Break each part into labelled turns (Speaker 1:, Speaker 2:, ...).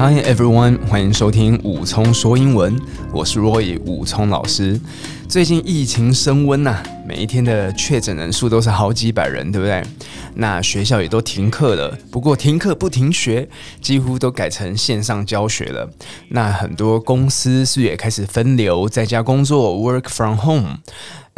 Speaker 1: Hi everyone，欢迎收听武聪说英文，我是 Roy 武聪老师。最近疫情升温呐，每一天的确诊人数都是好几百人，对不对？那学校也都停课了，不过停课不停学，几乎都改成线上教学了。那很多公司是也开始分流，在家工作，work from home。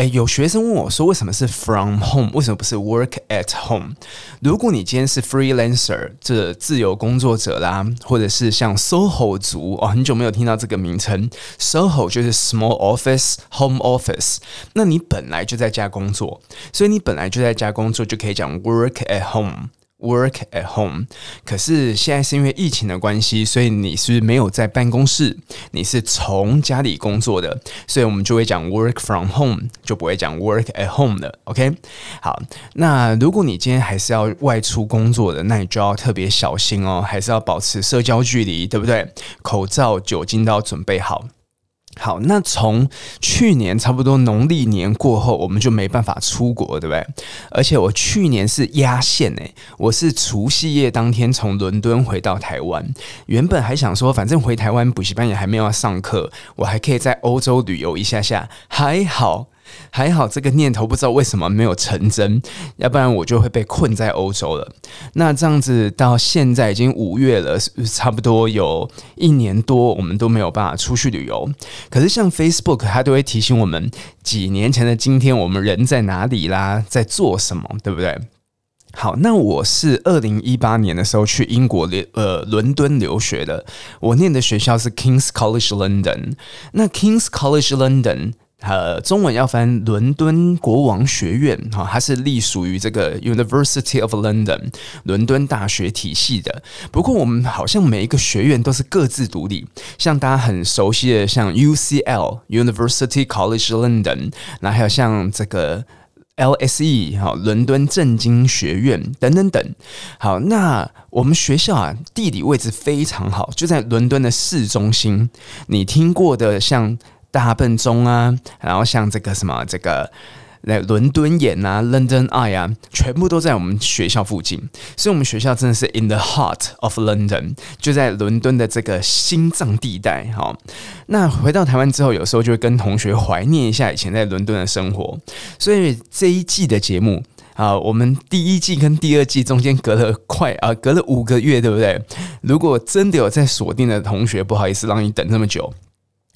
Speaker 1: 诶，有学生问我说：“为什么是 from home？为什么不是 work at home？” 如果你今天是 freelancer，这自由工作者啦，或者是像 SOHO 族哦，很久没有听到这个名称，SOHO 就是 small office home office。那你本来就在家工作，所以你本来就在家工作，就可以讲 work at home。Work at home，可是现在是因为疫情的关系，所以你是没有在办公室，你是从家里工作的，所以我们就会讲 work from home，就不会讲 work at home 了。OK，好，那如果你今天还是要外出工作的，那你就要特别小心哦，还是要保持社交距离，对不对？口罩、酒精都要准备好。好，那从去年差不多农历年过后，我们就没办法出国，对不对？而且我去年是压线诶，我是除夕夜当天从伦敦回到台湾，原本还想说，反正回台湾补习班也还没有要上课，我还可以在欧洲旅游一下下，还好。还好这个念头不知道为什么没有成真，要不然我就会被困在欧洲了。那这样子到现在已经五月了，差不多有一年多，我们都没有办法出去旅游。可是像 Facebook，它都会提醒我们几年前的今天，我们人在哪里啦，在做什么，对不对？好，那我是二零一八年的时候去英国留呃伦敦留学的，我念的学校是 King's College London。那 King's College London。呃，中文要翻伦敦国王学院哈，它是隶属于这个 University of London 伦敦大学体系的。不过我们好像每一个学院都是各自独立，像大家很熟悉的像 UCL University College London，那还有像这个 LSE 哈伦敦政经学院等等等。好，那我们学校啊地理位置非常好，就在伦敦的市中心。你听过的像？大笨钟啊，然后像这个什么这个，来伦敦眼啊，London Eye 啊，全部都在我们学校附近，所以我们学校真的是 in the heart of London，就在伦敦的这个心脏地带。哈，那回到台湾之后，有时候就会跟同学怀念一下以前在伦敦的生活。所以这一季的节目啊，我们第一季跟第二季中间隔了快啊，隔了五个月，对不对？如果真的有在锁定的同学，不好意思让你等这么久。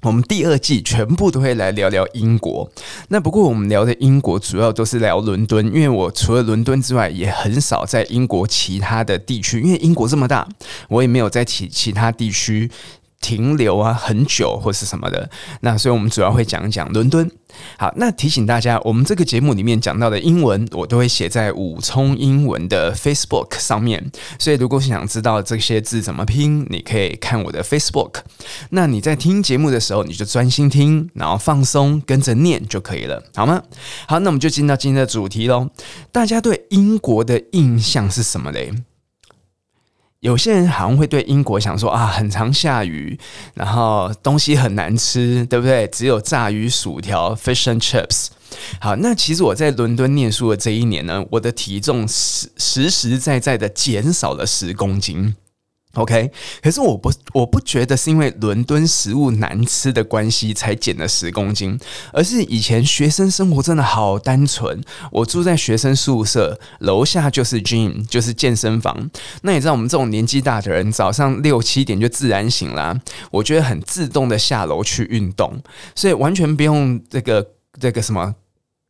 Speaker 1: 我们第二季全部都会来聊聊英国。那不过我们聊的英国主要都是聊伦敦，因为我除了伦敦之外，也很少在英国其他的地区。因为英国这么大，我也没有在其其他地区。停留啊很久或是什么的，那所以我们主要会讲一讲伦敦。好，那提醒大家，我们这个节目里面讲到的英文，我都会写在武聪英文的 Facebook 上面。所以如果想知道这些字怎么拼，你可以看我的 Facebook。那你在听节目的时候，你就专心听，然后放松跟着念就可以了，好吗？好，那我们就进到今天的主题喽。大家对英国的印象是什么嘞？有些人好像会对英国想说啊，很常下雨，然后东西很难吃，对不对？只有炸鱼薯条 （fish and chips）。好，那其实我在伦敦念书的这一年呢，我的体重实实实在在的减少了十公斤。OK，可是我不我不觉得是因为伦敦食物难吃的关系才减了十公斤，而是以前学生生活真的好单纯。我住在学生宿舍，楼下就是 gym，就是健身房。那你知道我们这种年纪大的人，早上六七点就自然醒啦，我觉得很自动的下楼去运动，所以完全不用这个这个什么。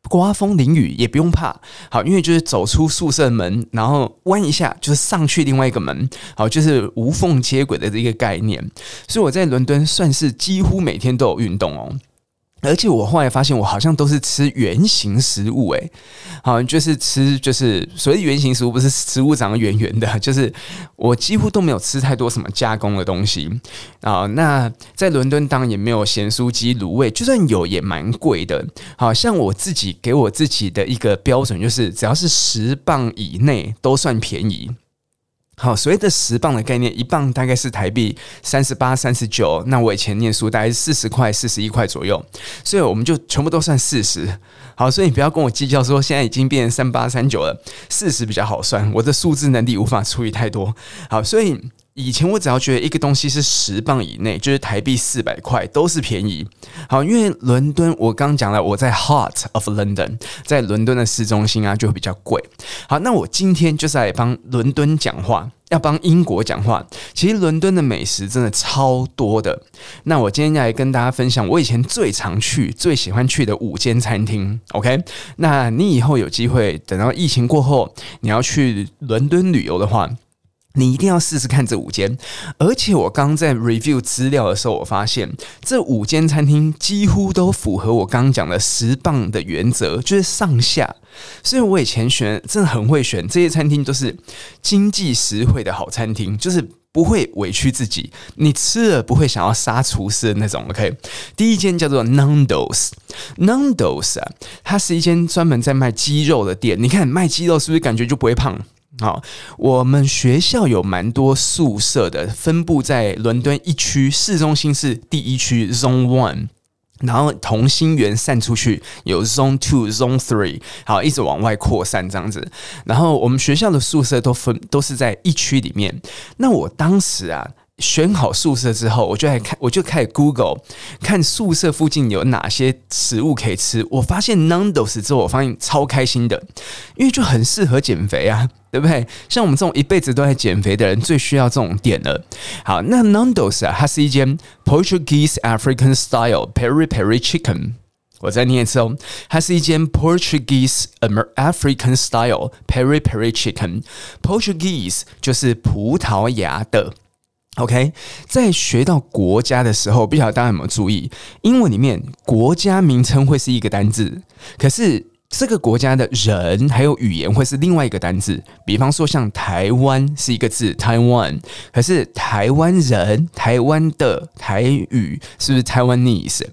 Speaker 1: 刮风淋雨也不用怕，好，因为就是走出宿舍门，然后弯一下就是上去另外一个门，好，就是无缝接轨的这个概念。所以我在伦敦算是几乎每天都有运动哦。而且我后来发现，我好像都是吃原型食物，诶，好，就是吃，就是所谓原型食物，不是食物长得圆圆的，就是我几乎都没有吃太多什么加工的东西啊。那在伦敦当然也没有咸酥鸡、卤味，就算有也蛮贵的。好像我自己给我自己的一个标准，就是只要是十磅以内都算便宜。好，所谓的十磅的概念，一磅大概是台币三十八、三十九。那我以前念书大概是四十块、四十一块左右，所以我们就全部都算四十。好，所以你不要跟我计较说现在已经变三八、三九了，四十比较好算。我的数字能力无法处理太多。好，所以。以前我只要觉得一个东西是十磅以内，就是台币四百块，都是便宜。好，因为伦敦，我刚讲了，我在 Heart of London，在伦敦的市中心啊，就会比较贵。好，那我今天就是来帮伦敦讲话，要帮英国讲话。其实伦敦的美食真的超多的。那我今天要来跟大家分享我以前最常去、最喜欢去的五间餐厅。OK，那你以后有机会等到疫情过后，你要去伦敦旅游的话。你一定要试试看这五间，而且我刚在 review 资料的时候，我发现这五间餐厅几乎都符合我刚讲的十磅的原则，就是上下。所以我以前选真的很会选这些餐厅，都是经济实惠的好餐厅，就是不会委屈自己，你吃了不会想要杀厨师的那种。OK，第一间叫做 Nando's，Nando's 啊，它是一间专门在卖鸡肉的店。你看卖鸡肉是不是感觉就不会胖？好，我们学校有蛮多宿舍的，分布在伦敦一区，市中心是第一区 Zone One，然后同心圆散出去有 Zone Two、Zone Three，好，一直往外扩散这样子。然后我们学校的宿舍都分都是在一区里面。那我当时啊。选好宿舍之后，我就来看，我就开始 Google 看宿舍附近有哪些食物可以吃。我发现 Nando's 之后，我发现超开心的，因为就很适合减肥啊，对不对？像我们这种一辈子都在减肥的人，最需要这种点了。好，那 Nando's 啊，它是一间 Portuguese African Style Peri Peri Chicken。我再念一次哦，它是一间 Portuguese African Style Peri Peri Chicken。Portuguese 就是葡萄牙的。OK，在学到国家的时候，不晓得大家有没有注意，英文里面国家名称会是一个单字，可是这个国家的人还有语言会是另外一个单字。比方说，像台湾是一个字，Taiwan，可是台湾人、台湾的台语是不是 Taiwanese？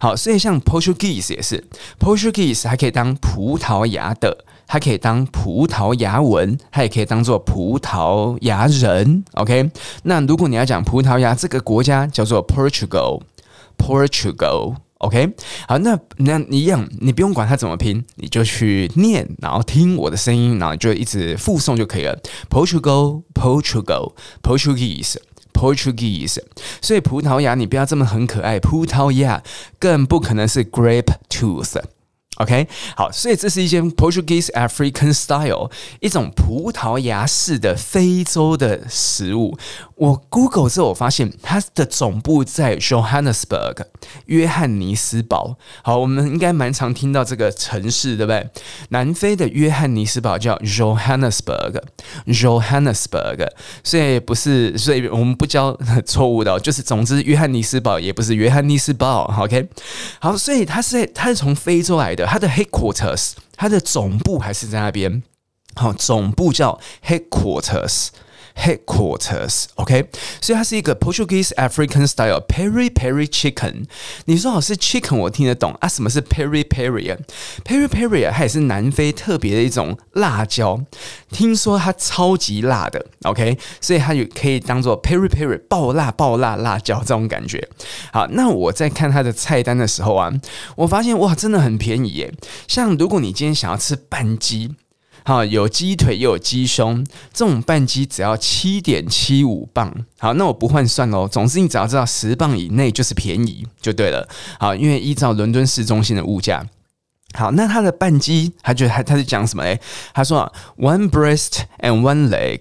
Speaker 1: 好，所以像 Portuguese 也是，Portuguese 还可以当葡萄牙的。它可以当葡萄牙文，它也可以当做葡萄牙人。OK，那如果你要讲葡萄牙这个国家叫做 Portugal，Portugal。OK，好，那那一样，你不用管它怎么拼，你就去念，然后听我的声音，然后就一直复诵就可以了。Portugal，Portugal，Portuguese，Portuguese。所以葡萄牙你不要这么很可爱，葡萄牙更不可能是 grape tooth。OK，好，所以这是一间 Portuguese African Style，一种葡萄牙式的非洲的食物。我 Google 之后，我发现它的总部在 Johannesburg，约翰尼斯堡。好，我们应该蛮常听到这个城市，对不对？南非的约翰尼斯堡叫 Johannesburg，Johannesburg，所以不是，所以我们不教 错误的，就是总之约翰尼斯堡也不是约翰尼斯堡。OK，好，所以它是它是从非洲来的。它的 headquarters，它的总部还是在那边。好，总部叫 headquarters。Headquarters，OK，、所以它是一个 Portuguese African Style Peri Peri Chicken。你说好是 Chicken，我听得懂啊。什么是 Peri Peri 啊？Peri Peri 啊，它也是南非特别的一种辣椒，听说它超级辣的，OK，所以它也可以当做 Peri Peri 爆辣爆辣辣椒这种感觉。好，那我在看它的菜单的时候啊，我发现哇，真的很便宜耶。像如果你今天想要吃半鸡。好，有鸡腿又有鸡胸，这种半鸡只要七点七五磅。好，那我不换算喽。总之，你只要知道十磅以内就是便宜就对了。好，因为依照伦敦市中心的物价。好，那它的半鸡，他觉得他他是讲什么嘞？他说 one breast and one leg。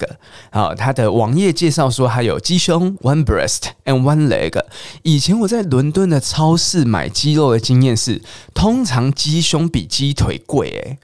Speaker 1: 好，他的网页介绍说还有鸡胸 one breast and one leg。以前我在伦敦的超市买鸡肉的经验是，通常鸡胸比鸡腿贵诶。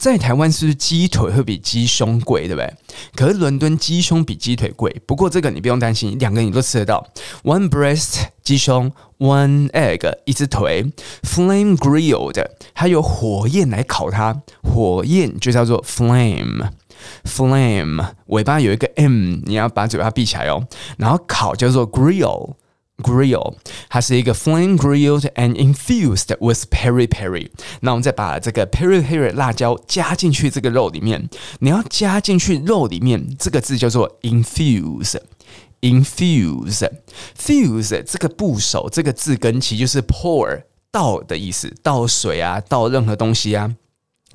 Speaker 1: 在台湾是不是鸡腿会比鸡胸贵，对不对？可是伦敦鸡胸比鸡腿贵，不过这个你不用担心，两个你都吃得到。One breast 鸡胸，one egg 一只腿，flame grilled 还有火焰来烤它，火焰就叫做 flame，flame 尾巴有一个 m，你要把嘴巴闭起来哦。然后烤叫做 grill。grill，它是一个 flame grilled and infused with peri peri。那我们再把这个 peri peri 辣椒加进去这个肉里面，你要加进去肉里面，这个字叫做 infuse，infuse，fuse 这个部首这个字根其实就是 pour 倒的意思，倒水啊，倒任何东西啊。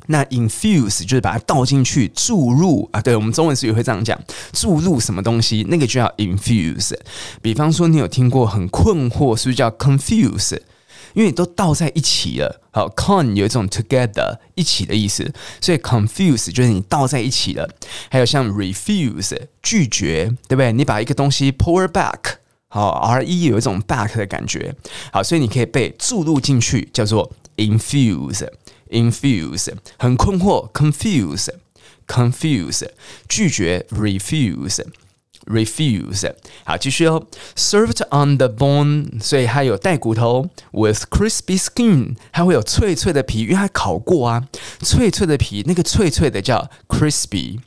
Speaker 1: 那 infuse 就是把它倒进去，注入啊，对，我们中文词语会这样讲，注入什么东西，那个就叫 infuse。比方说，你有听过很困惑，是不是叫 confuse？因为你都倒在一起了。好，con 有一种 together 一起的意思，所以 confuse 就是你倒在一起了。还有像 refuse 拒绝，对不对？你把一个东西 pour back，好，re 有一种 back 的感觉。好，所以你可以被注入进去，叫做 infuse。Infuse 很困惑，confuse confuse 拒绝，refuse refuse 好，继续哦，served on the bone，所以它有带骨头，with crispy skin，它会有脆脆的皮，因为它烤过啊，脆脆的皮，那个脆脆的叫 crispy。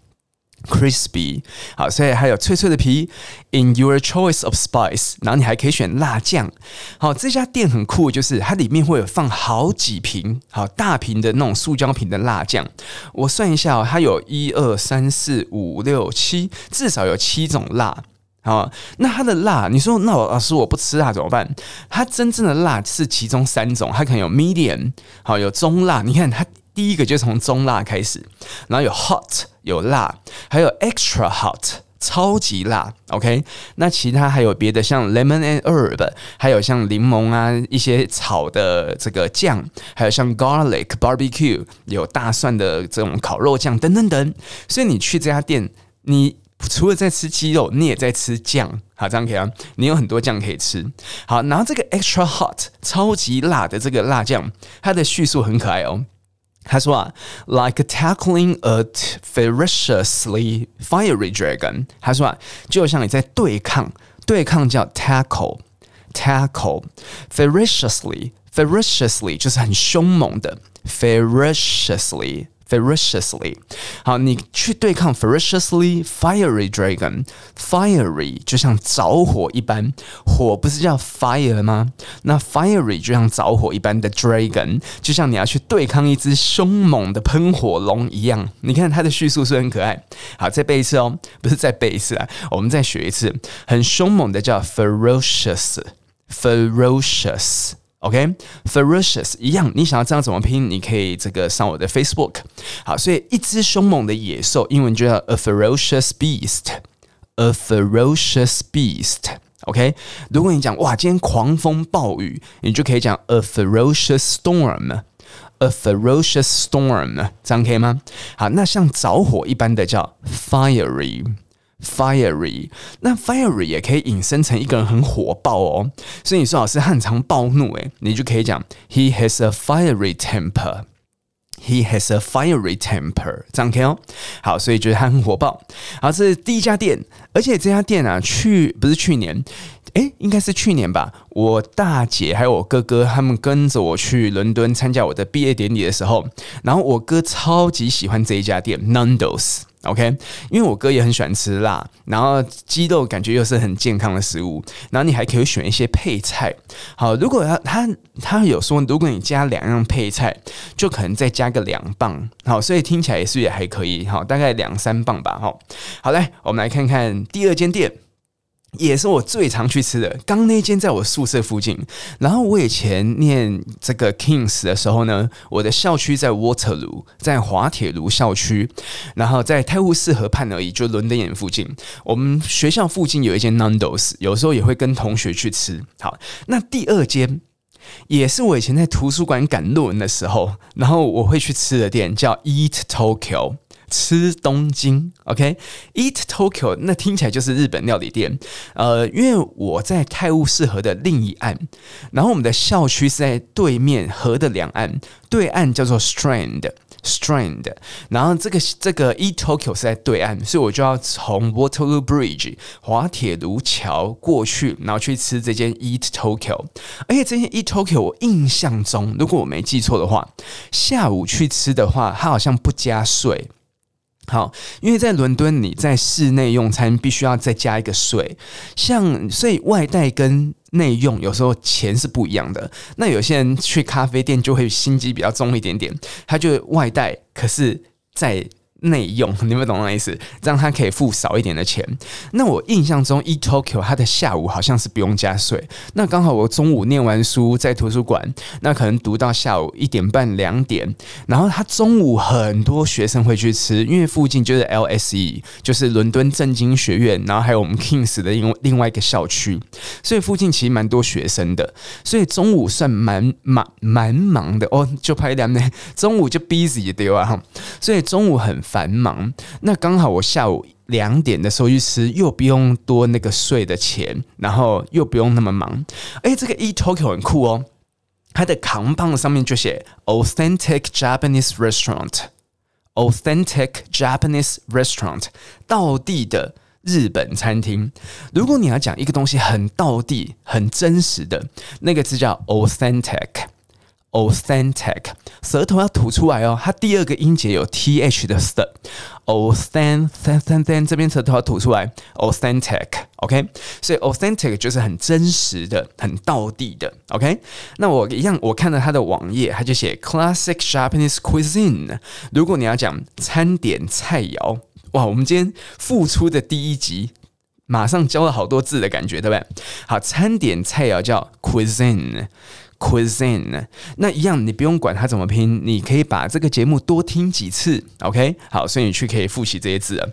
Speaker 1: crispy，好，所以还有脆脆的皮。In your choice of spice，然后你还可以选辣酱。好，这家店很酷，就是它里面会有放好几瓶，好大瓶的那种塑胶瓶的辣酱。我算一下哦，它有一二三四五六七，至少有七种辣。好，那它的辣，你说那我老师我不吃辣怎么办？它真正的辣是其中三种，它可能有 medium，好有中辣。你看它。第一个就从中辣开始，然后有 hot 有辣，还有 extra hot 超级辣。OK，那其他还有别的，像 lemon and herb，还有像柠檬啊一些炒的这个酱，还有像 garlic barbecue 有大蒜的这种烤肉酱等等等。所以你去这家店，你除了在吃鸡肉，你也在吃酱。好，这样可以啊，你有很多酱可以吃。好，然后这个 extra hot 超级辣的这个辣酱，它的叙述很可爱哦。他说啊，like tackling a ferociously fiery dragon。他说啊，就像你在对抗，对抗叫 tackle，tackle，ferociously，ferociously 就是很凶猛的，ferociously。 Ferociously，好，你去对抗 ferociously fiery dragon，fiery 就像着火一般，火不是叫 fire 吗？那 fiery 就像着火一般的 dragon，就像你要去对抗一只凶猛的喷火龙一样。你看它的叙述是很可爱。好，再背一次哦，不是再背一次啊，我们再学一次，很凶猛的叫 ferocious，ferocious。OK，ferocious、okay? 一样，你想要知道怎么拼，你可以这个上我的 Facebook。好，所以一只凶猛的野兽，英文就叫 a ferocious beast，a ferocious beast。OK，如果你讲哇，今天狂风暴雨，你就可以讲 a ferocious storm，a ferocious storm，这样可以吗？好，那像着火一般的叫 fiery。 Fiery，那 fiery 也可以引申成一个人很火爆哦。所以你说老师他很常暴怒，诶，你就可以讲 He has a fiery temper。He has a fiery temper，这样可以哦。好，所以觉得他很火爆。好，这是第一家店，而且这家店啊，去不是去年，诶，应该是去年吧。我大姐还有我哥哥他们跟着我去伦敦参加我的毕业典礼的时候，然后我哥超级喜欢这一家店，Nando's。OK，因为我哥也很喜欢吃辣，然后鸡肉感觉又是很健康的食物，然后你还可以选一些配菜。好，如果他他他有说，如果你加两样配菜，就可能再加个两磅。好，所以听起来也是也还可以。好，大概两三磅吧。好，好来，我们来看看第二间店。也是我最常去吃的，刚那间在我宿舍附近。然后我以前念这个 Kings 的时候呢，我的校区在 Waterloo，在滑铁卢校区，然后在泰晤士河畔而已，就伦敦眼附近。我们学校附近有一间 Nando's，有时候也会跟同学去吃。好，那第二间也是我以前在图书馆赶论文的时候，然后我会去吃的店，叫 Eat Tokyo。吃东京，OK，Eat Tokyo，那听起来就是日本料理店。呃，因为我在泰晤士河的另一岸，然后我们的校区是在对面河的两岸，对岸叫做 Strand，Strand，然后这个这个 Eat Tokyo 是在对岸，所以我就要从 Waterloo Bridge 滑铁卢桥过去，然后去吃这间 Eat Tokyo。而且这间 Eat Tokyo，我印象中，如果我没记错的话，下午去吃的话，它好像不加税。好，因为在伦敦，你在室内用餐必须要再加一个税，像所以外带跟内用有时候钱是不一样的。那有些人去咖啡店就会心机比较重一点点，他就外带，可是在。内用，你们懂那意思？这样他可以付少一点的钱。那我印象中，eTokyo 他的下午好像是不用加税。那刚好我中午念完书在图书馆，那可能读到下午一点半两点，然后他中午很多学生会去吃，因为附近就是 LSE，就是伦敦政经学院，然后还有我们 Kings 的另另外一个校区，所以附近其实蛮多学生的，所以中午算蛮蛮蛮忙的哦，就拍两呢，中午就 busy 对吧？所以中午很。繁忙，那刚好我下午两点的时候去吃，又不用多那个税的钱，然后又不用那么忙。哎，这个 eTokyo 很酷哦，它的扛棒上面就写 Authentic Japanese Restaurant，Authentic Japanese Restaurant，道地的日本餐厅。如果你要讲一个东西很道地、很真实的，那个字叫 Authentic。Authentic，舌头要吐出来哦。它第二个音节有 th 的 st，authentic，这边舌头要吐出来。Authentic，OK，所以 authentic 就是很真实的、很道地的。OK，那我一样，我看到它的网页，它就写 Classic Japanese Cuisine。如果你要讲餐点菜肴，哇，我们今天复出的第一集，马上教了好多字的感觉，对不对？好，餐点菜肴叫 cuisine。Cuisine，那一样你不用管它怎么拼，你可以把这个节目多听几次，OK？好，所以你去可以复习这些字了。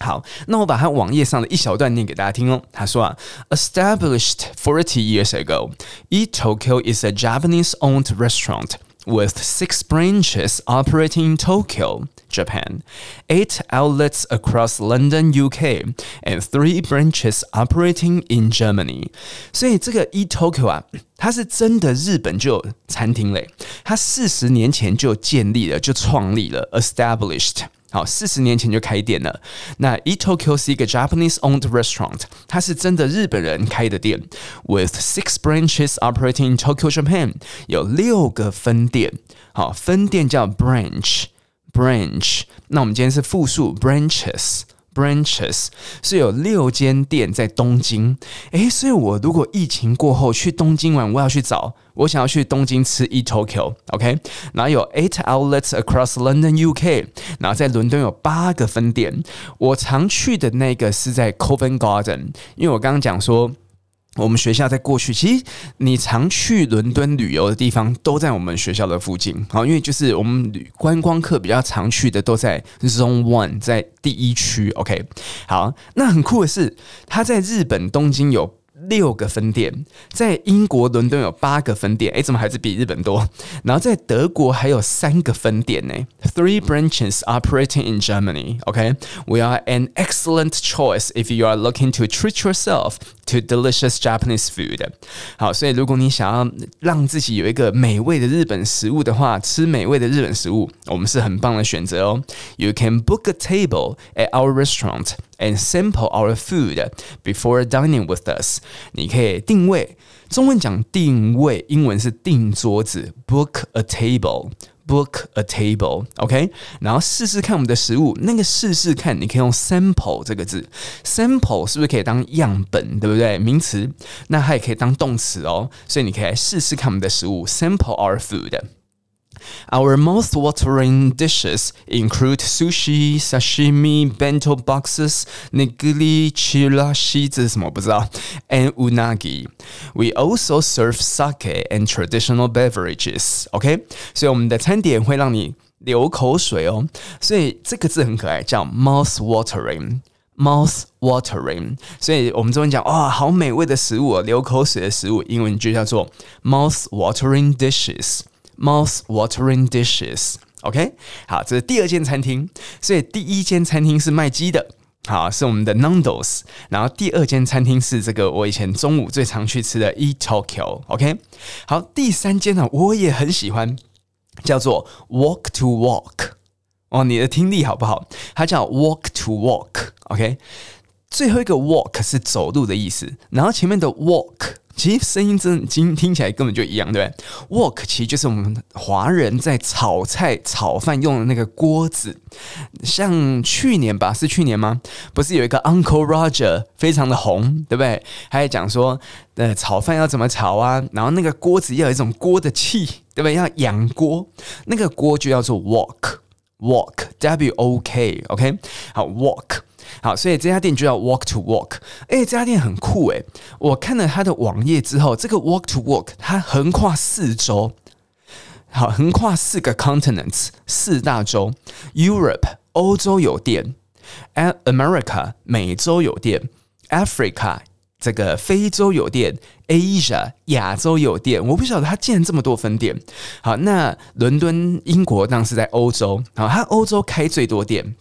Speaker 1: 好，那我把它网页上的一小段念给大家听哦。他说啊，Established forty years ago, eTokyo is a Japanese-owned restaurant. With six branches operating in Tokyo, Japan, eight outlets across London, UK, and three branches operating in Germany. 所以这个 eTokyo 啊，它是真的日本就有餐厅嘞，它四十年前就建立了，就创立了，established。好，四十年前就开店了。那 eTokyo 是一个 Japanese-owned restaurant，它是真的日本人开的店。With six branches operating in Tokyo, Japan，有六个分店。好，分店叫 Branch，。那我们今天是复数 branches。branches 是有六间店在东京，诶，所以我如果疫情过后去东京玩，我要去找，我想要去东京吃 eTokyo，OK，然后有 eight outlets across London, UK，然后在伦敦有八个分店，我常去的那个是在 Covent Garden，因为我刚刚讲说。我们学校在过去，其实你常去伦敦旅游的地方都在我们学校的附近，好，因为就是我们旅观光客比较常去的都在 Zone One，在第一区，OK，好，那很酷的是，它在日本东京有。六个分店，在英国伦敦有八个分店，诶，怎么还是比日本多？然后在德国还有三个分店呢，three branches operating in Germany. OK, we are an excellent choice if you are looking to treat yourself to delicious Japanese food. 好，所以如果你想要让自己有一个美味的日本食物的话，吃美味的日本食物，我们是很棒的选择哦。You can book a table at our restaurant. And sample our food before dining with us。你可以订位，中文讲订位，英文是订桌子，book a Book a table，OK？然后试试看我们的食物，那个试试看，你可以用 sample 这个字，sample 是不是可以当样本，对不对？名词，那它也可以当动词哦，所以你可以来试试看我们的食物，sample our food。Our mouth-watering dishes include sushi, sashimi, bento boxes, nigiri, chirashi 这是什么不知道 and unagi. We also serve sake and traditional beverages. OK，所以我们的餐点会让你流口水哦。所以这个字很可爱，叫 mouth-watering。mouth-watering。所以我们中文讲哇、哦，好美味的食物，流口水的食物，英文就叫做 mouth-watering dishes。 Mouth-watering dishes, OK 好，这是第二间餐厅。所以第一间餐厅是卖鸡的，好，是我们的 Nando's。然后第二间餐厅是这个我以前中午最常去吃的 eTokyo，OK。好，第三间呢，我也很喜欢，叫做 Walk to Walk。哦，你的听力好不好？它叫 Walk to Walk，OK。最后一个 Walk 是走路的意思，然后前面的 Walk。其实声音真听听起来根本就一样，对不对？Wok 其实就是我们华人在炒菜、炒饭用的那个锅子。像去年吧，是去年吗？不是有一个 Uncle Roger 非常的红，对不对？还讲说，呃，炒饭要怎么炒啊？然后那个锅子要有一种锅的气，对不对？要养锅，那个锅就叫做 Wok，Wok，W-O-K，OK，好，Wok。好，所以这家店就叫 Walk to Walk。哎，这家店很酷诶。我看了他的网页之后，这个 Walk to Walk 它横跨四周，好，横跨四个 continents 四大洲：Europe 欧洲有店，America 美洲有店，Africa 这个非洲有店，Asia 亚洲有店。我不晓得他竟然这么多分店。好，那伦敦英国当时在欧洲，好，他欧洲开最多店。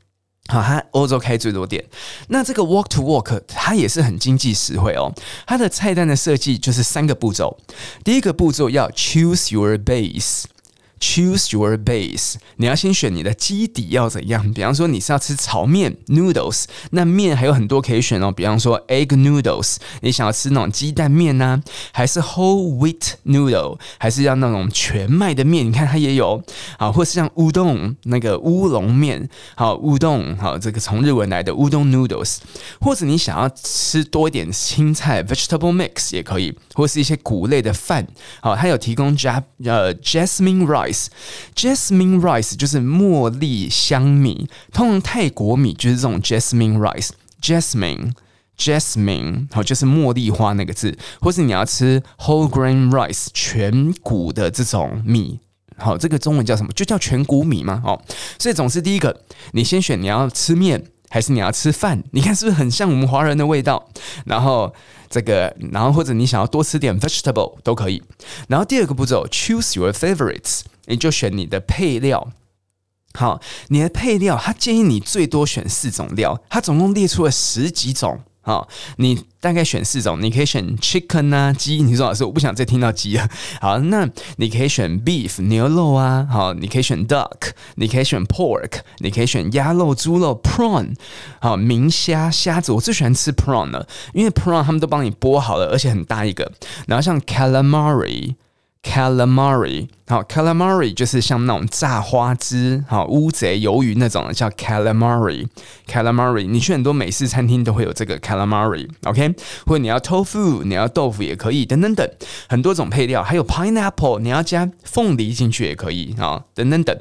Speaker 1: 好，它欧洲开最多店。那这个 walk to Wok 它也是很经济实惠哦。它的菜单的设计就是三个步骤。第一个步骤要 Choose your base。Choose your base，你要先选你的基底要怎样。比方说你是要吃炒面 noodles，那面还有很多可以选哦。比方说 egg noodles，你想要吃那种鸡蛋面呢、还是 whole wheat noodle，还是要那种全麦的面？你看它也有啊，或是像乌冬那个乌龙面，好乌冬，好这个从日文来的乌冬 noodles，或者你想要吃多一点青菜 vegetable mix 也可以，或是一些谷类的饭，好，它有提供加呃 jasmine rice。Jasmine rice 就是茉莉香米，通常泰国米就是这种 jasmine rice，jasmine，jasmine 好，就是茉莉花那个字，或是你要吃 whole grain rice 全谷的这种米，好，这个中文叫什么？就叫全谷米吗？哦，所以总是第一个，你先选你要吃面还是你要吃饭？你看是不是很像我们华人的味道？然后。这个，然后或者你想要多吃点 vegetable 都可以。然后第二个步骤，choose your favorites，你就选你的配料。好，你的配料，他建议你最多选四种料，他总共列出了十几种。好，你大概选四种，你可以选 chicken 啊，鸡。你说老师，我不想再听到鸡了。好，那你可以选 beef 牛肉啊，好，你可以选 duck，你可以选 pork，你可以选鸭肉、猪肉 prawn，好，明虾虾子，我最喜欢吃 prawn 了，因为 prawn 他们都帮你剥好了，而且很大一个。然后像 calamari。Calamari，好，Calamari 就是像那种炸花枝，好，乌贼鱿鱼那种的叫 Calamari。Calamari，你去很多美式餐厅都会有这个 Calamari，OK？或者你要 tofu，你要豆腐也可以，等等等，很多种配料，还有 pineapple，你要加凤梨进去也可以啊，等等等。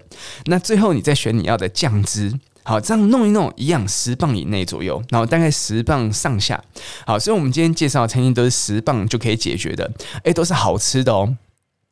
Speaker 1: 那最后你再选你要的酱汁，好，这样弄一弄，一样十磅以内左右，然后大概十磅上下。好，所以我们今天介绍的餐厅都是十磅就可以解决的，诶，都是好吃的哦。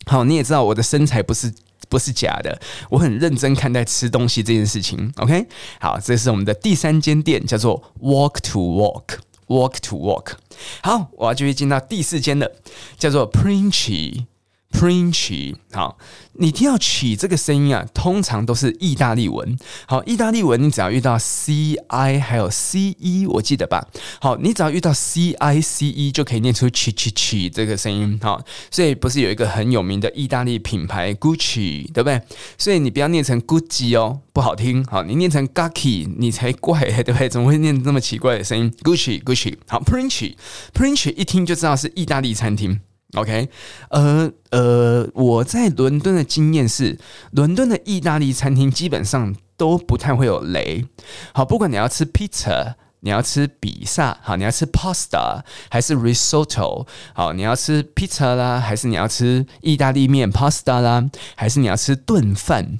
Speaker 1: 好，你也知道我的身材不是不是假的，我很认真看待吃东西这件事情。OK，好，这是我们的第三间店，叫做 Walk to Walk，Walk to Walk。好，我要继续进到第四间了，叫做 Princi。Princi，好，你听到奇这个声音啊，通常都是意大利文。好，意大利文你只要遇到 “c i” 还有 “c e”，我记得吧？好，你只要遇到 “c i c e” 就可以念出 “chi chi chi” 这个声音。好，所以不是有一个很有名的意大利品牌 Gucci，对不对？所以你不要念成 Gucci 哦，不好听。好，你念成 Gucci，你才怪，对不对？怎么会念这么奇怪的声音？Gucci Gucci，好，Princi，Princi 一听就知道是意大利餐厅。OK，呃呃，我在伦敦的经验是，伦敦的意大利餐厅基本上都不太会有雷。好，不管你要吃 pizza，你要吃比萨，好，你要吃 pasta 还是 risotto，好，你要吃 pizza 啦，还是你要吃意大利面 pasta 啦，还是你要吃炖饭，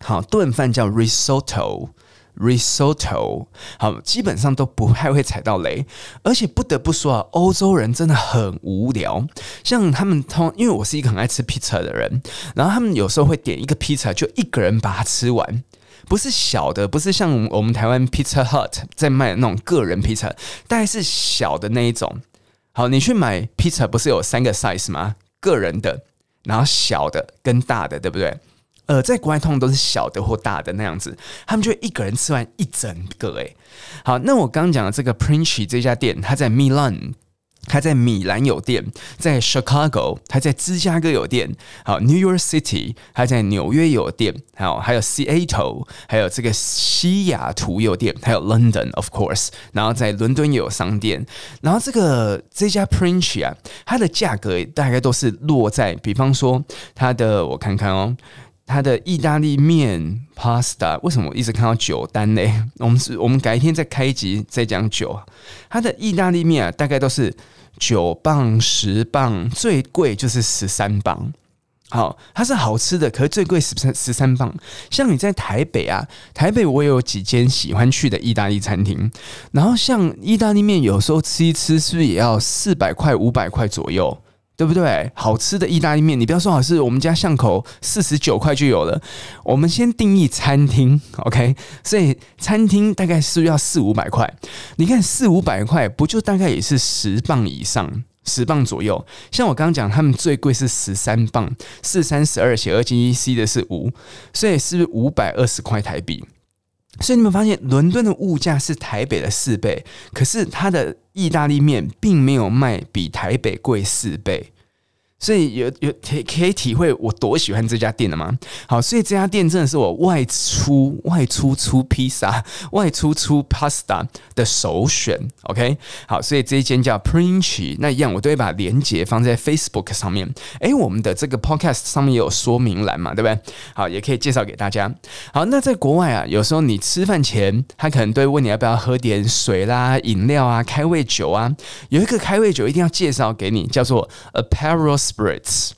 Speaker 1: 好，炖饭叫 risotto。Risotto，好，基本上都不太会踩到雷，而且不得不说啊，欧洲人真的很无聊。像他们通，因为我是一个很爱吃 pizza 的人，然后他们有时候会点一个 pizza，，就一个人把它吃完，不是小的，不是像我们台湾 Pizza Hut 在卖的那种个人披萨，大概是小的那一种。好，你去买 pizza，不是有三个 size 吗？个人的，然后小的跟大的，对不对？呃，在国外通常都是小的或大的那样子，他们就会一个人吃完一整个诶。好，那我刚讲的这个 Princi 这家店，它在 Milan，它在米兰有店，在 Chicago，它在芝加哥有店，好，New York City，它在纽约有店，好，还有 Seattle，还有这个西雅图有店，还有 London，of course，然后在伦敦也有商店，然后这个这家 Princi 啊，它的价格大概都是落在，比方说它的，我看看哦。它的意大利面 pasta 为什么我一直看到酒单呢？我们是，我们改天再开一集再讲酒。它的意大利面啊，大概都是九磅、十磅，最贵就是十三磅。好，它是好吃的，可是最贵十三十三磅。像你在台北啊，台北我有几间喜欢去的意大利餐厅，然后像意大利面，有时候吃一吃是不是也要四百块、五百块左右？对不对？好吃的意大利面，你不要说好吃，我们家巷口四十九块就有了。我们先定义餐厅，OK？所以餐厅大概是要四五百块。你看四五百块，不就大概也是十磅以上，十磅左右。像我刚刚讲，他们最贵是十三磅，四三十二写二进一 C 的是五，所以是五百二十块台币？所以你们发现，伦敦的物价是台北的四倍，可是它的意大利面并没有卖比台北贵四倍。所以有有可可以体会我多喜欢这家店了吗？好，所以这家店真的是我外出外出出披萨、外出出 pasta 的首选。OK，好，所以这一间叫 Princi，那一样我都会把链接放在 Facebook 上面。诶，我们的这个 Podcast 上面也有说明栏嘛，对不对？好，也可以介绍给大家。好，那在国外啊，有时候你吃饭前，他可能都会问你要不要喝点水啦、饮料啊、开胃酒啊。有一个开胃酒一定要介绍给你，叫做 Aperol。spirits，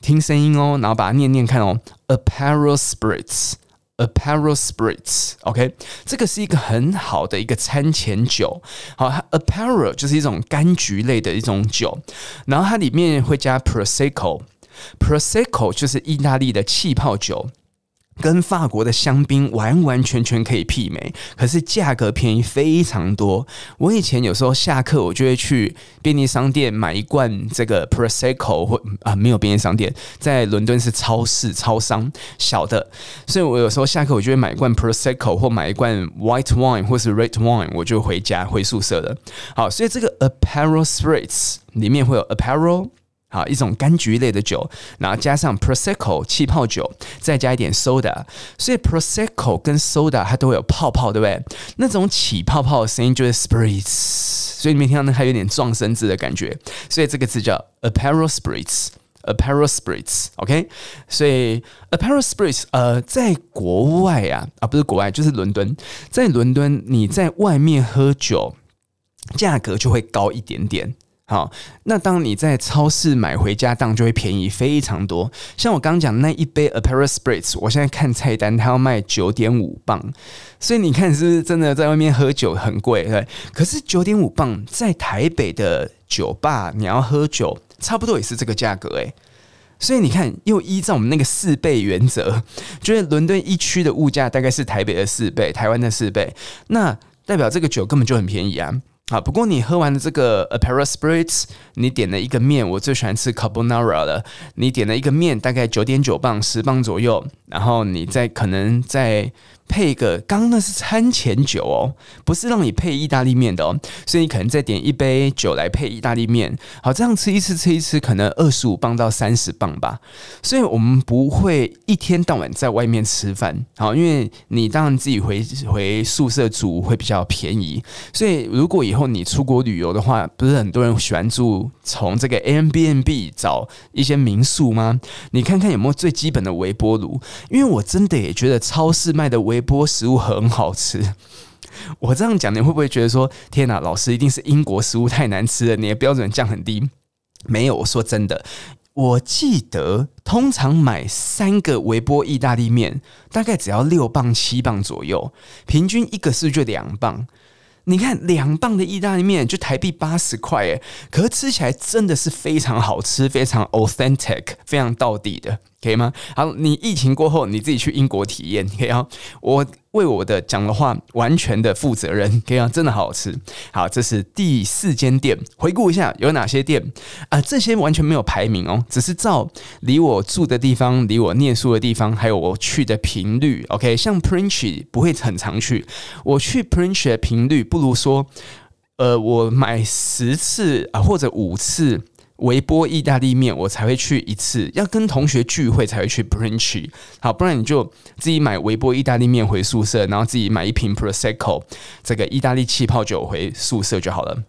Speaker 1: 听声音哦，然后把它念念看哦。Aperol Spritz，Aperol Spritz，OK，这个是一个很好的一个餐前酒。好，Aperol 就是一种柑橘类的一种酒，然后它里面会加 Prosecco，Prosecco 就是意大利的气泡酒。跟法国的香槟完完全全可以媲美，可是价格便宜非常多。我以前有时候下课，我就会去便利商店买一罐这个 Prosecco，或啊没有便利商店，在伦敦是超市超商小的，所以我有时候下课我就会买一罐 Prosecco 或买一罐 White Wine 或是 Red Wine，我就回家回宿舍了。好，所以这个 Apparel Spritz 里面会有 Apparel。啊，一种柑橘类的酒，然后加上 Prosecco 气泡酒，再加一点 soda，所以 Prosecco 跟 soda 它都会有泡泡，对不对？那种起泡泡的声音就是 Spritz，所以你没听到呢，它有点撞声字的感觉，所以这个字叫 Aperol Spritz，Aperol Spritz，OK？所以 APARAL Spritz，呃，在国外啊，啊不是国外，就是伦敦，在伦敦你在外面喝酒，价格就会高一点点。好，那当你在超市买回家当就会便宜非常多。像我刚刚讲那一杯 Aperol Spritz，我现在看菜单，它要卖九点五磅，所以你看是不是真的在外面喝酒很贵？对，可是九点五磅在台北的酒吧你要喝酒，差不多也是这个价格诶。所以你看，又依照我们那个四倍原则，就是伦敦一区的物价大概是台北的四倍，台湾的四倍，那代表这个酒根本就很便宜啊。啊，不过你喝完了这个 a p a r a Spritz，你点了一个面，我最喜欢吃 Carbonara 了。你点了一个面，大概九点九磅，十磅左右，然后你再可能再。配一个，刚刚那是餐前酒哦，不是让你配意大利面的哦，所以你可能再点一杯酒来配意大利面。好，这样吃一次，吃一次，可能二十五磅到三十磅吧。所以我们不会一天到晚在外面吃饭，好，因为你当然自己回回宿舍煮会比较便宜。所以如果以后你出国旅游的话，不是很多人喜欢住从这个 Airbnb 找一些民宿吗？你看看有没有最基本的微波炉，因为我真的也觉得超市卖的微微波食物很好吃，我这样讲你会不会觉得说天哪，老师一定是英国食物太难吃了，你的标准降很低？没有，我说真的，我记得通常买三个微波意大利面大概只要六磅七磅左右，平均一个是就两磅。你看两磅的意大利面就台币八十块诶，可是吃起来真的是非常好吃，非常 authentic，非常到底的。可以吗？好，你疫情过后你自己去英国体验，可以啊。我为我的讲的话完全的负责任，可以啊，真的好好吃。好，这是第四间店，回顾一下有哪些店啊？这些完全没有排名哦，只是照离我住的地方、离我念书的地方，还有我去的频率。OK，像 Princi 不会很常去，我去 Princi 的频率不如说。呃，我买十次啊或者五次微波意大利面，我才会去一次。要跟同学聚会才会去 brunch。好，不然你就自己买微波意大利面回宿舍，然后自己买一瓶 prosecco 这个意大利气泡酒回宿舍就好了。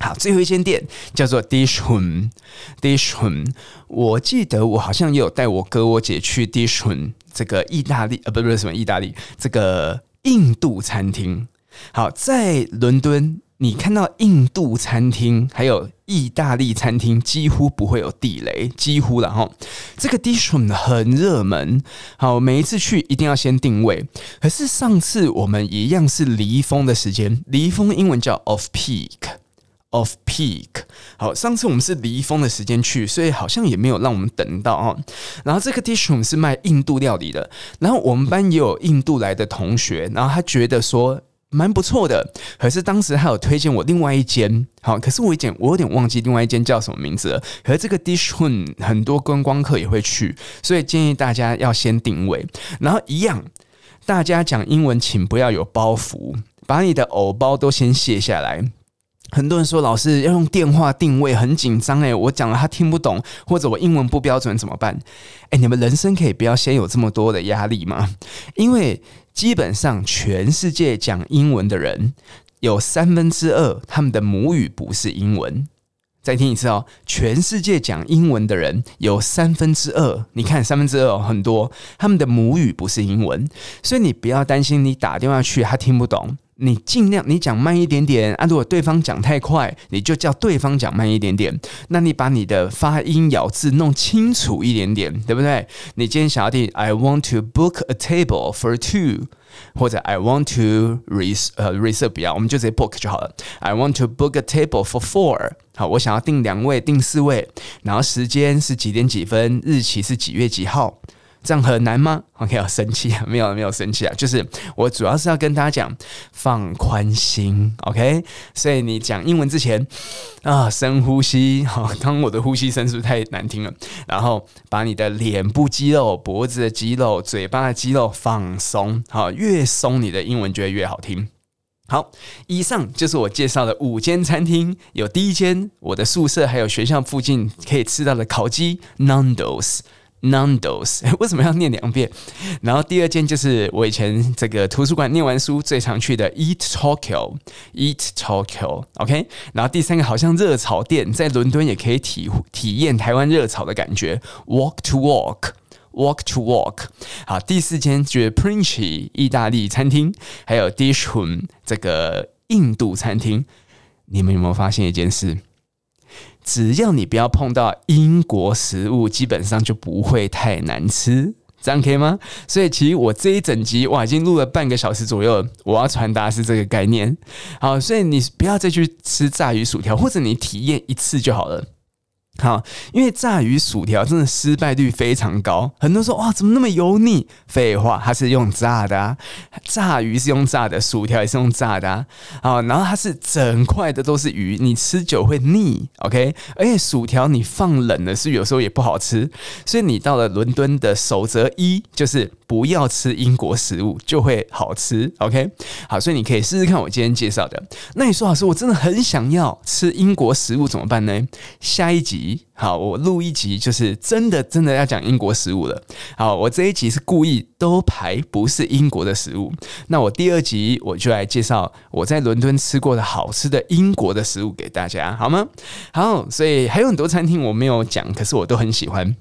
Speaker 1: 好，最后一间店叫做 Dishun，Dishun。我记得我好像也有带我哥我姐去 Dishun 这个意大利呃，不不是什么意大利，这个印度餐厅。好，在伦敦，你看到印度餐厅还有意大利餐厅，几乎不会有地雷，几乎了哈。这个 Dishun 很热门，好，每一次去一定要先定位。可是上次我们一样是离峰的时间，离峰英文叫 off peak。Off peak，好，上次我们是离峰的时间去，所以好像也没有让我们等到哦。然后这个 dish room 是卖印度料理的，然后我们班也有印度来的同学，然后他觉得说蛮不错的，可是当时他有推荐我另外一间，好，可是我一点我有点忘记另外一间叫什么名字了。可是这个 dish room 很多观光客也会去，所以建议大家要先定位，然后一样，大家讲英文请不要有包袱，把你的偶包都先卸下来。很多人说老师要用电话定位很紧张诶，我讲了他听不懂，或者我英文不标准怎么办？诶，你们人生可以不要先有这么多的压力吗？因为基本上全世界讲英文的人有三分之二他们的母语不是英文。再听一次哦，全世界讲英文的人有三分之二，你看三分之二，很多他们的母语不是英文，所以你不要担心你打电话去他听不懂。你尽量你讲慢一点点啊！如果对方讲太快，你就叫对方讲慢一点点。那你把你的发音咬字弄清楚一点点，对不对？你今天想要订，I want to book a table for two，或者 I want to res 呃 reserve 不要，我们就直接 book 就好了。I want to book a table for four。好，我想要订两位，订四位，然后时间是几点几分，日期是几月几号。这样很难吗？OK，要生气啊？没有，没有生气啊。就是我主要是要跟大家讲放宽心，OK。所以你讲英文之前啊，深呼吸。好，当我的呼吸声是不是太难听了？然后把你的脸部肌肉、脖子的肌肉、嘴巴的肌肉放松。好，越松你的英文就会越好听。好，以上就是我介绍的五间餐厅。有第一间，我的宿舍还有学校附近可以吃到的烤鸡 Nando's。Nando's 为什么要念两遍？然后第二间就是我以前这个图书馆念完书最常去的 Eat Tokyo，Eat Tokyo，OK。然后第三个好像热炒店，在伦敦也可以体体验台湾热炒的感觉，Walk to Walk，Walk to Walk。好，第四间就是 Princi 意大利餐厅，还有 Dishun 这个印度餐厅。你们有没有发现一件事？只要你不要碰到英国食物，基本上就不会太难吃，这样可以吗？所以其实我这一整集我，已经录了半个小时左右，我要传达是这个概念。好，所以你不要再去吃炸鱼薯条，或者你体验一次就好了。好，因为炸鱼薯条真的失败率非常高，很多人说哇，怎么那么油腻？废话，它是用炸的啊，炸鱼是用炸的，薯条也是用炸的啊。好，然后它是整块的都是鱼，你吃久会腻，OK？而且薯条你放冷了，是有时候也不好吃，所以你到了伦敦的守则一就是。不要吃英国食物就会好吃，OK？好，所以你可以试试看我今天介绍的。那你说老师，我真的很想要吃英国食物怎么办呢？下一集。好，我录一集就是真的真的要讲英国食物了。好，我这一集是故意都排不是英国的食物。那我第二集我就来介绍我在伦敦吃过的好吃的英国的食物给大家，好吗？好，所以还有很多餐厅我没有讲，可是我都很喜欢。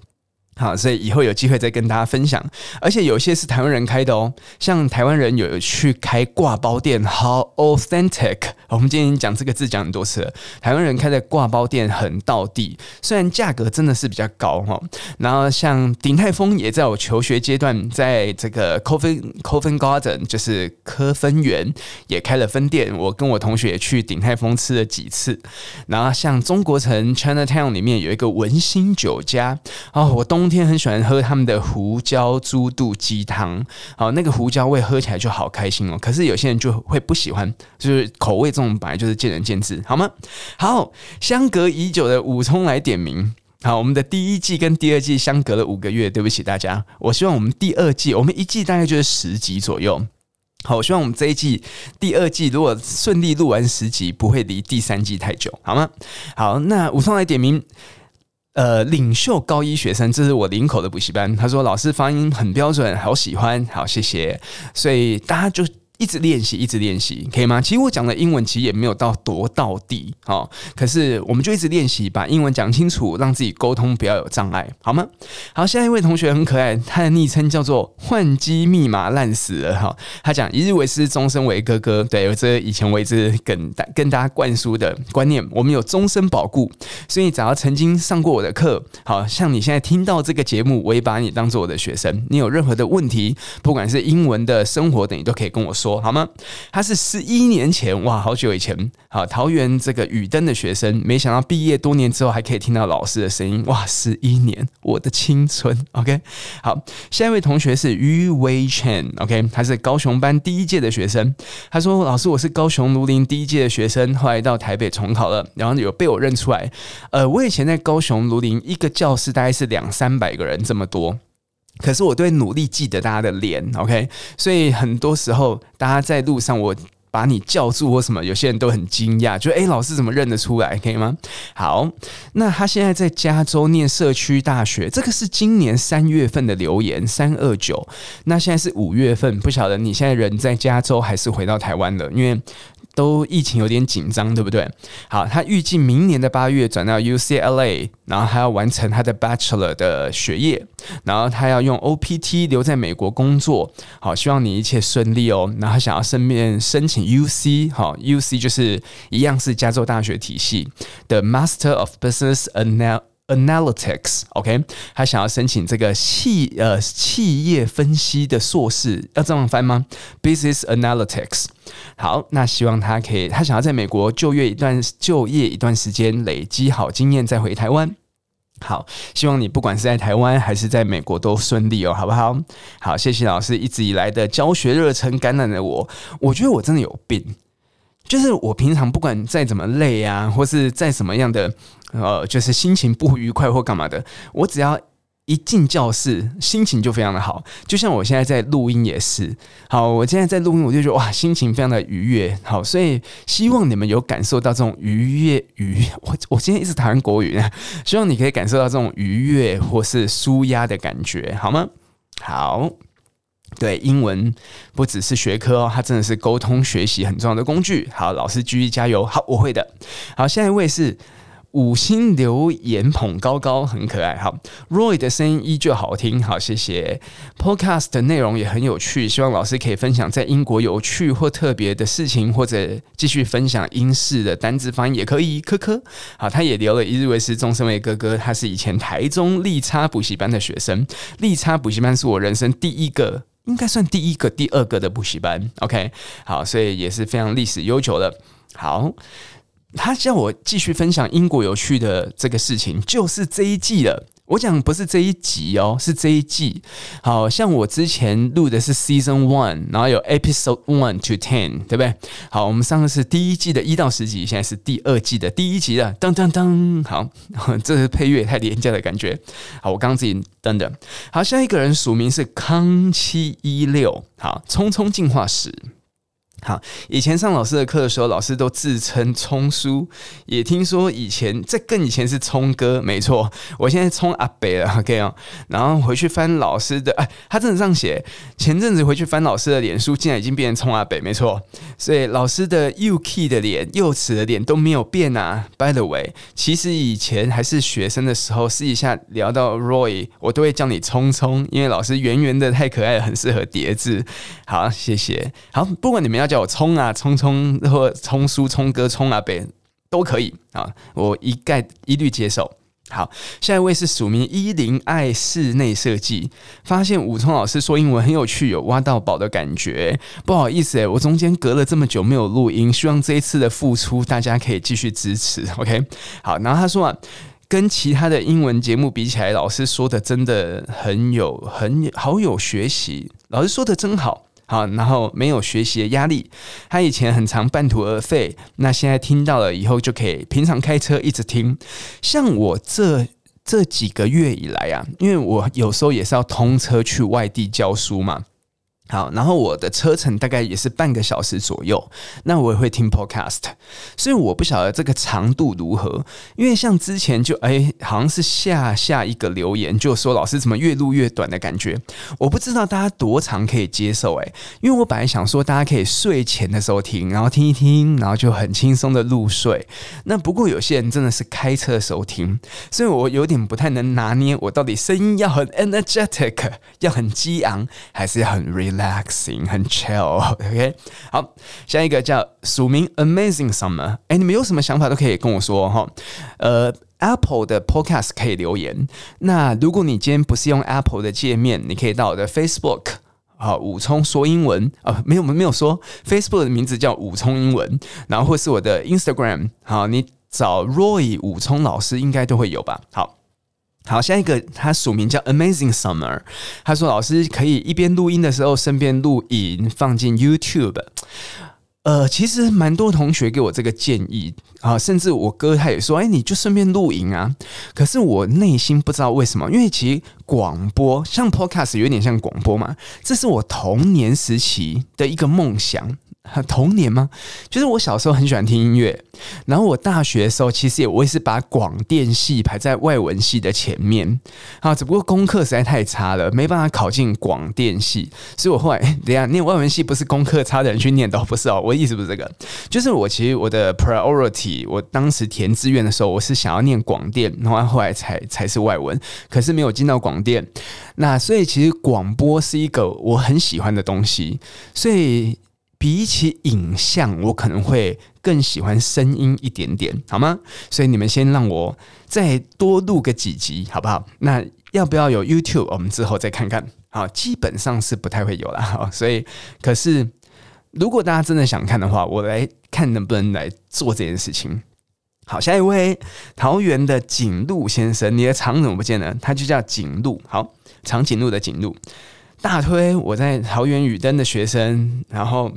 Speaker 1: 好，所以以后有机会再跟大家分享，而且有些是台湾人开的哦，像台湾人有去开挂包店，好 authentic。我们今天讲这个字讲很多次了，台湾人开的挂包店很到地，虽然价格真的是比较高哈。然后像鼎泰丰也在我求学阶段，在这个 Coven Coven Garden 就是科芬园也开了分店，我跟我同学也去鼎泰丰吃了几次。然后像中国城 Chinatown 里面有一个文心酒家，哦，我东。天很喜欢喝他们的胡椒猪肚鸡汤，好，那个胡椒味喝起来就好开心哦。可是有些人就会不喜欢，就是口味这种本来就是见仁见智，好吗？好，相隔已久的武聪来点名。好，我们的第一季跟第二季相隔了五个月，对不起大家。我希望我们第二季，我们一季大概就是十集左右。好，我希望我们这一季第二季如果顺利录完十集，不会离第三季太久，好吗？好，那武松来点名，呃，领袖高一学生，这是我领口的补习班。他说老师发音很标准，好喜欢，好谢谢。所以大家就。一直练习，一直练习，可以吗？其实我讲的英文其实也没有到多到底，好，可是我们就一直练习，把英文讲清楚，让自己沟通不要有障碍，好吗？好，下一位同学很可爱，他的昵称叫做“换机密码烂死了”哈。他讲“一日为师，终身为哥哥”，对，这以前我一直跟大跟大家灌输的观念，我们有终身保固，所以只要曾经上过我的课，好像你现在听到这个节目，我也把你当做我的学生。你有任何的问题，不管是英文的、生活等，你都可以跟我说。好吗？他是十一年前哇，好久以前，好桃园这个雨登的学生，没想到毕业多年之后还可以听到老师的声音哇！十一年，我的青春。OK，好，下一位同学是于威辰，OK，他是高雄班第一届的学生。他说：“老师，我是高雄卢林第一届的学生，后来到台北重考了，然后有被我认出来。呃，我以前在高雄卢林一个教室大概是两三百个人这么多。”可是我都会努力记得大家的脸，OK？所以很多时候大家在路上，我把你叫住或什么，有些人都很惊讶，就诶，老师怎么认得出来？可以吗？好，那他现在在加州念社区大学，这个是今年三月份的留言，三二九。那现在是五月份，不晓得你现在人在加州还是回到台湾了？因为。都疫情有点紧张，对不对？好，他预计明年的八月转到 UCLA，然后还要完成他的 Bachelor 的学业，然后他要用 OPT 留在美国工作。好，希望你一切顺利哦。然后想要顺便申请 UC，好，UC 就是一样是加州大学体系的 Master of Business Anal Analytics，OK，他想要申请这个企呃企业分析的硕士，要这样翻吗？Business Analytics。好，那希望他可以，他想要在美国就业一段就业一段时间，累积好经验再回台湾。好，希望你不管是在台湾还是在美国都顺利哦，好不好？好，谢谢老师一直以来的教学热忱感染了我，我觉得我真的有病。就是我平常不管再怎么累啊，或是再什么样的呃，就是心情不愉快或干嘛的，我只要一进教室，心情就非常的好。就像我现在在录音也是，好，我现在在录音，我就觉得哇，心情非常的愉悦。好，所以希望你们有感受到这种愉悦愉，我我今天一直谈国语，希望你可以感受到这种愉悦或是舒压的感觉，好吗？好。对，英文不只是学科哦，它真的是沟通学习很重要的工具。好，老师继续加油。好，我会的。好，下一位是五星留言捧高高，很可爱。好，Roy 的声音依旧好听。好，谢谢。Podcast 的内容也很有趣，希望老师可以分享在英国有趣或特别的事情，或者继续分享英式的单字发音也可以。科科。好，他也留了一日为师，终身为哥哥。他是以前台中利差补习班的学生，利差补习班是我人生第一个。应该算第一个、第二个的补习班，OK，好，所以也是非常历史悠久的。好，他叫我继续分享英国有趣的这个事情，就是这一季了。我讲不是这一集哦，是这一季。好像我之前录的是 Season One，然后有 Episode One to Ten，对不对？好，我们上个是第一季的一到十集，现在是第二季的第一集了。噔噔噔，好，这是配乐太廉价的感觉。好，我刚刚自己登的。好，下一个人署名是康七一六，好，匆匆进化史。好，以前上老师的课的时候，老师都自称聪叔，也听说以前这更以前是聪哥，没错，我现在聪阿北了，OK 哦。然后回去翻老师的，哎，他真的这样写。前阵子回去翻老师的脸书，竟然已经变成聪阿北，没错。所以老师的 UK 的脸、幼齿的脸都没有变啊。By the way，其实以前还是学生的时候，私底下聊到 Roy，我都会叫你聪聪，因为老师圆圆的太可爱了，很适合叠字。好，谢谢。好，不管你们要。叫我聪啊，聪聪或聪叔、聪哥、聪阿伯都可以啊，我一概一律接受。好，下一位是署名一零爱室内设计，发现武聪老师说英文很有趣，有挖到宝的感觉。不好意思诶、我中间隔了这么久没有录音，希望这一次的付出大家可以继续支持。OK，好，然后他说啊，跟其他的英文节目比起来，老师说的真的很有很好有学习，老师说的真好。好，然后没有学习的压力。他以前很常半途而废，那现在听到了以后就可以平常开车一直听。像我这这几个月以来啊，因为我有时候也是要通车去外地教书嘛。好，然后我的车程大概也是半个小时左右，那我也会听 podcast，所以我不晓得这个长度如何，因为像之前就哎，好像是下下一个留言就说老师怎么越录越短的感觉，我不知道大家多长可以接受哎，因为我本来想说大家可以睡前的时候听，然后听一听，然后就很轻松的入睡，那不过有些人真的是开车的时候听，所以我有点不太能拿捏，我到底声音要很 energetic，要很激昂，还是要很 relax。Relaxing 很 chill，OK，好，下一个叫署名 Amazing Summer，哎，你们有什么想法都可以跟我说哈。呃，Apple 的 Podcast 可以留言。那如果你今天不是用 Apple 的界面，你可以到我的 Facebook，好，武聪说英文啊，没有没有说 Facebook 的名字叫武聪英文，然后或是我的 Instagram，好，你找 Roy 武聪老师应该都会有吧。好。好，下一个他署名叫 Amazing Summer，他说老师可以一边录音的时候顺便录影放进 YouTube。呃，其实蛮多同学给我这个建议啊，甚至我哥他也说，哎，你就顺便录影啊。可是我内心不知道为什么，因为其实广播像 Podcast 有点像广播嘛，这是我童年时期的一个梦想。童年吗？就是我小时候很喜欢听音乐，然后我大学的时候其实也我也是把广电系排在外文系的前面啊，只不过功课实在太差了，没办法考进广电系，所以我后来 等下念外文系不是功课差的人去念的，不是哦，我的意思不是这个，就是我其实我的 priority，我当时填志愿的时候我是想要念广电，然后后来才才是外文，可是没有进到广电，那所以其实广播是一个我很喜欢的东西，所以。比起影像，我可能会更喜欢声音一点点，好吗？所以你们先让我再多录个几集，好不好？那要不要有 YouTube？我们之后再看看。好，基本上是不太会有了。所以可是如果大家真的想看的话，我来看能不能来做这件事情。好，下一位桃园的景路先生，你的长怎么不见了？他就叫景路。好，长颈鹿的景路，大推我在桃园雨灯的学生，然后。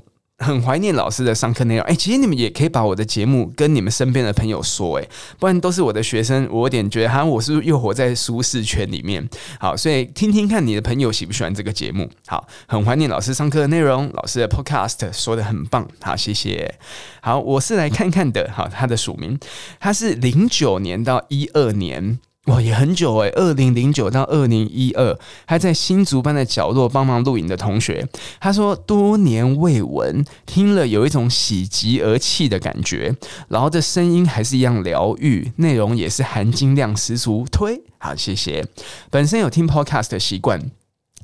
Speaker 1: 很怀念老师的上课内容，哎，其实你们也可以把我的节目跟你们身边的朋友说，哎，不然都是我的学生，我有点觉得好像我是不是又活在舒适圈里面？好，所以听听看你的朋友喜不喜欢这个节目。好，很怀念老师上课的内容，老师的 podcast 说得很棒，好，谢谢。好，我是来看看的，好，他的署名，他是零九年到一二年。哇，也很久诶，二零零九到二零一二，还在新竹班的角落帮忙录影的同学，他说多年未闻，听了有一种喜极而泣的感觉，然后这声音还是一样疗愈，内容也是含金量十足，推好，谢谢。本身有听 podcast 的习惯。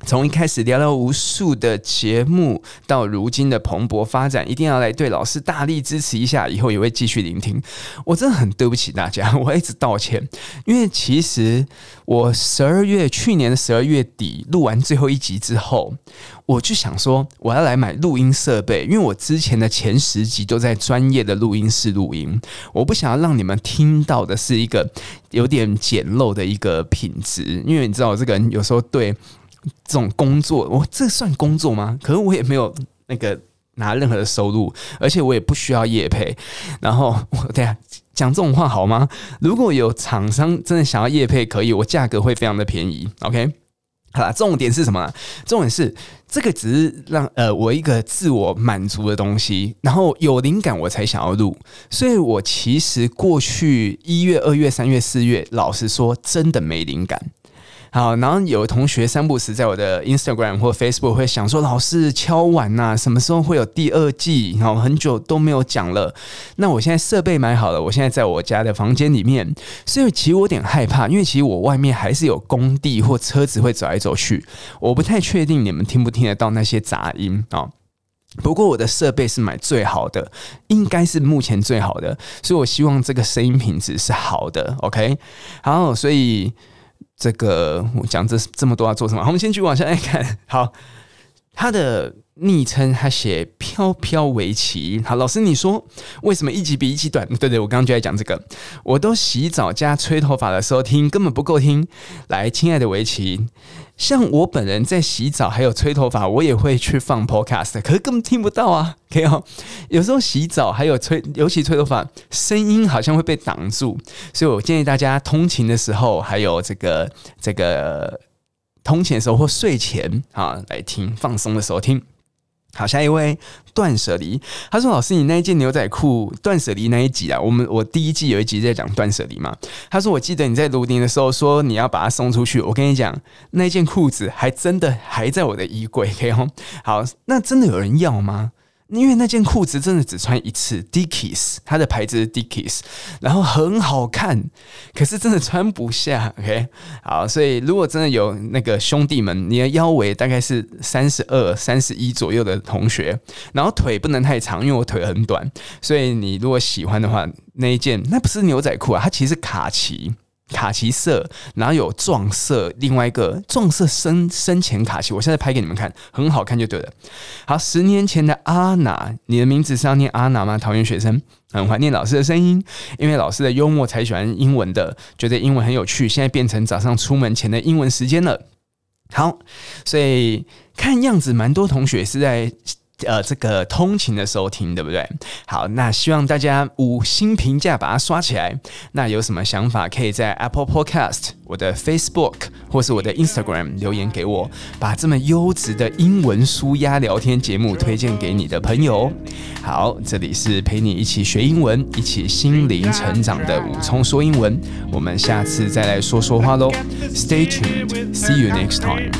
Speaker 1: 从一开始聊了无数的节目，到如今的蓬勃发展，一定要来对老师大力支持一下，以后也会继续聆听。我真的很对不起大家，我一直道歉，因为其实我十二月去年的十二月底录完最后一集之后，我就想说我要来买录音设备，因为我之前的前十集都在专业的录音室录音，我不想要让你们听到的是一个有点简陋的一个品质，因为你知道我这个人有时候对。这种工作，我这算工作吗？可是我也没有那个拿任何的收入，而且我也不需要业配。然后我 等下讲这种话好吗？如果有厂商真的想要业配，可以，我价格会非常的便宜。OK，好啦，重点是什么？重点是这个只是让呃我一个自我满足的东西，然后有灵感我才想要录。所以我其实过去一月、二月、三月、四月，老实说，真的没灵感。好，然后有同学三不时在我的 Instagram 或 Facebook 会想说：“老师敲碗呐，什么时候会有第二季？”然后很久都没有讲了。那我现在设备买好了，我现在在我家的房间里面，所以其实我有点害怕，因为其实我外面还是有工地或车子会走来走去，我不太确定你们听不听得到那些杂音啊。不过我的设备是买最好的，应该是目前最好的，所以我希望这个声音品质是好的。OK，好，所以。这个我讲这这么多要做什么？我们先去往下来看。好，他的昵称他写飘飘围棋。好，老师你说为什么一集比一集短？对对，我刚刚就在讲这个。我都洗澡加吹头发的时候听，根本不够听。来，亲爱的围棋。像我本人在洗澡还有吹头发，我也会去放 podcast，可是根本听不到啊。可以哦，有时候洗澡还有吹，尤其吹头发，声音好像会被挡住，所以我建议大家通勤的时候，还有这个这个。通勤的时候或睡前啊来听，放松的时候听。好，下一位断舍离，他说：“老师，你那一件牛仔裤断舍离那一集啊，我们我第一季有一集在讲断舍离嘛。他说，我记得你在卢宁的时候说你要把它送出去，我跟你讲，那件裤子还真的还在我的衣柜，可以哦。好，那真的有人要吗？”因为那件裤子真的只穿一次，Dickies，它的牌子是 Dickies，然后很好看，可是真的穿不下。OK，好，所以如果真的有那个兄弟们，你的腰围大概是三十二、三十一左右的同学，然后腿不能太长，因为我腿很短，所以你如果喜欢的话，那一件那不是牛仔裤啊，它其实是卡其。卡其色，然后有撞色，另外一个撞色深深浅卡其，我现在拍给你们看，很好看就对了。好，十年前的阿娜，你的名字是要念阿娜吗？桃园学生，很怀念老师的声音，因为老师的幽默才喜欢英文的，觉得英文很有趣，现在变成早上出门前的英文时间了。好，所以看样子蛮多同学是在。呃，这个通勤的时候听，对不对？好，那希望大家五星评价把它刷起来。那有什么想法，可以在 Apple Podcast、我的 Facebook 或是我的 Instagram 留言给我，把这么优质的英文书压聊天节目推荐给你的朋友。好，这里是陪你一起学英文、一起心灵成长的武聪说英文。我们下次再来说说话喽。Stay tuned. See you next time.